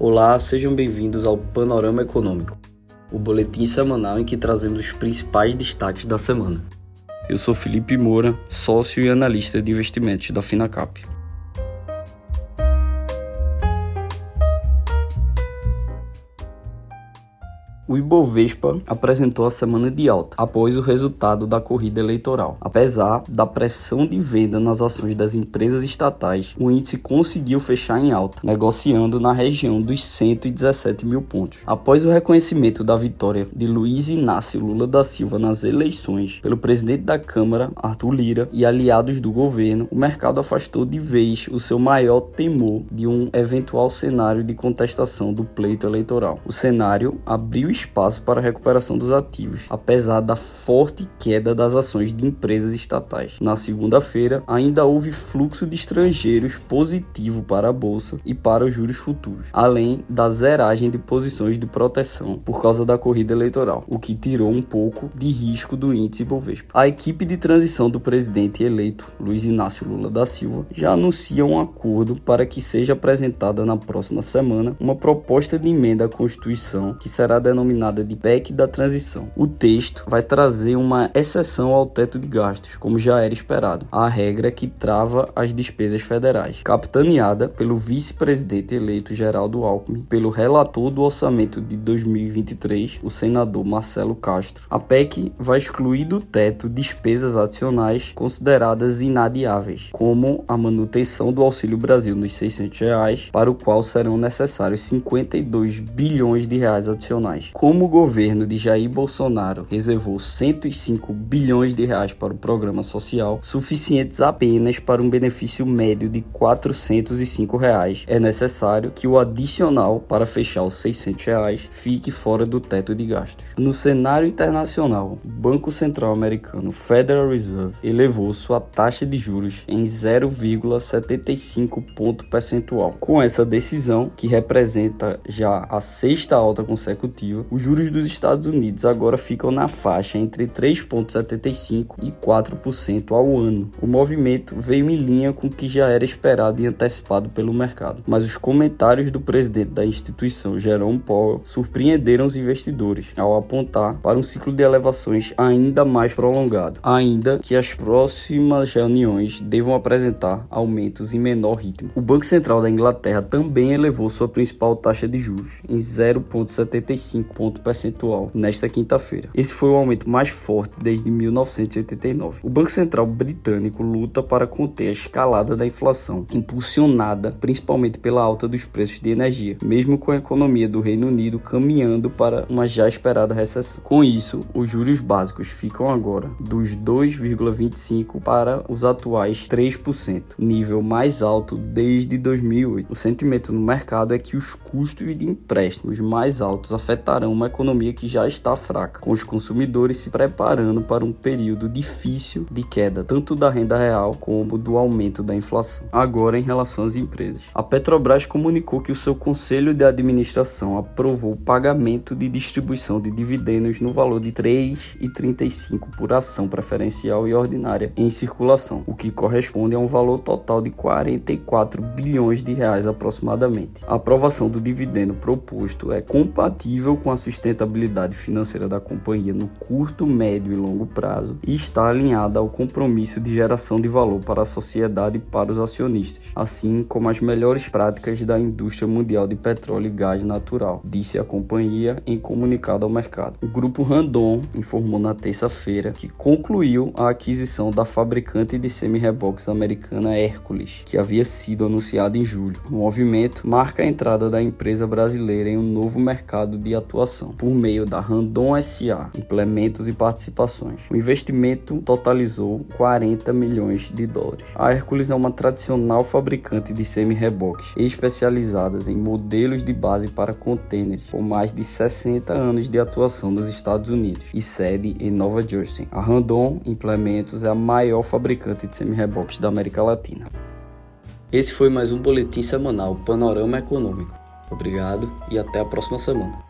Olá, sejam bem-vindos ao Panorama Econômico, o boletim semanal em que trazemos os principais destaques da semana. Eu sou Felipe Moura, sócio e analista de investimentos da Finacap. O Ibovespa apresentou a semana de alta após o resultado da corrida eleitoral. Apesar da pressão de venda nas ações das empresas estatais, o índice conseguiu fechar em alta, negociando na região dos 117 mil pontos. Após o reconhecimento da vitória de Luiz Inácio Lula da Silva nas eleições pelo presidente da Câmara, Arthur Lira, e aliados do governo, o mercado afastou de vez o seu maior temor de um eventual cenário de contestação do pleito eleitoral. O cenário abriu espaço para a recuperação dos ativos, apesar da forte queda das ações de empresas estatais. Na segunda-feira, ainda houve fluxo de estrangeiros positivo para a bolsa e para os juros futuros, além da zeragem de posições de proteção por causa da corrida eleitoral, o que tirou um pouco de risco do índice Bovespa. A equipe de transição do presidente eleito, Luiz Inácio Lula da Silva, já anuncia um acordo para que seja apresentada na próxima semana uma proposta de emenda à Constituição que será denominada denominada de PEC da transição. O texto vai trazer uma exceção ao teto de gastos, como já era esperado, a regra que trava as despesas federais, capitaneada pelo vice-presidente eleito Geraldo Alckmin, pelo relator do orçamento de 2023, o senador Marcelo Castro. A PEC vai excluir do teto despesas adicionais consideradas inadiáveis, como a manutenção do Auxílio Brasil nos 600 reais, para o qual serão necessários 52 bilhões de reais adicionais como o governo de Jair Bolsonaro reservou 105 bilhões de reais para o programa social, suficientes apenas para um benefício médio de 405 reais, é necessário que o adicional para fechar os 600 reais fique fora do teto de gastos. No cenário internacional, o Banco Central Americano Federal Reserve elevou sua taxa de juros em 0,75 ponto percentual. Com essa decisão, que representa já a sexta alta consecutiva, os juros dos Estados Unidos agora ficam na faixa entre 3,75% e 4% ao ano. O movimento veio em linha com o que já era esperado e antecipado pelo mercado, mas os comentários do presidente da instituição, Jerome Powell, surpreenderam os investidores ao apontar para um ciclo de elevações ainda mais prolongado, ainda que as próximas reuniões devam apresentar aumentos em menor ritmo. O Banco Central da Inglaterra também elevou sua principal taxa de juros em 0,75 ponto percentual nesta quinta-feira. Esse foi o aumento mais forte desde 1989. O Banco Central britânico luta para conter a escalada da inflação, impulsionada principalmente pela alta dos preços de energia, mesmo com a economia do Reino Unido caminhando para uma já esperada recessão. Com isso, os juros básicos ficam agora dos 2,25 para os atuais 3%, nível mais alto desde 2008. O sentimento no mercado é que os custos de empréstimos mais altos afetarão uma economia que já está fraca, com os consumidores se preparando para um período difícil de queda, tanto da renda real como do aumento da inflação. Agora, em relação às empresas, a Petrobras comunicou que o seu conselho de administração aprovou o pagamento de distribuição de dividendos no valor de 3,35 por ação preferencial e ordinária em circulação, o que corresponde a um valor total de 44 bilhões de reais aproximadamente. A aprovação do dividendo proposto é compatível com a sustentabilidade financeira da companhia no curto, médio e longo prazo e está alinhada ao compromisso de geração de valor para a sociedade e para os acionistas, assim como as melhores práticas da indústria mundial de petróleo e gás natural, disse a companhia em comunicado ao mercado. O grupo Randon informou na terça-feira que concluiu a aquisição da fabricante de semi-reboques americana Hércules, que havia sido anunciada em julho. O movimento marca a entrada da empresa brasileira em um novo mercado de atuação por meio da Randon SA, implementos e participações. O investimento totalizou 40 milhões de dólares. A Hercules é uma tradicional fabricante de semi-reboques especializadas em modelos de base para contêineres, com mais de 60 anos de atuação nos Estados Unidos e sede em Nova Jersey. A Randon Implementos é a maior fabricante de semi-reboques da América Latina. Esse foi mais um boletim semanal Panorama Econômico. Obrigado e até a próxima semana.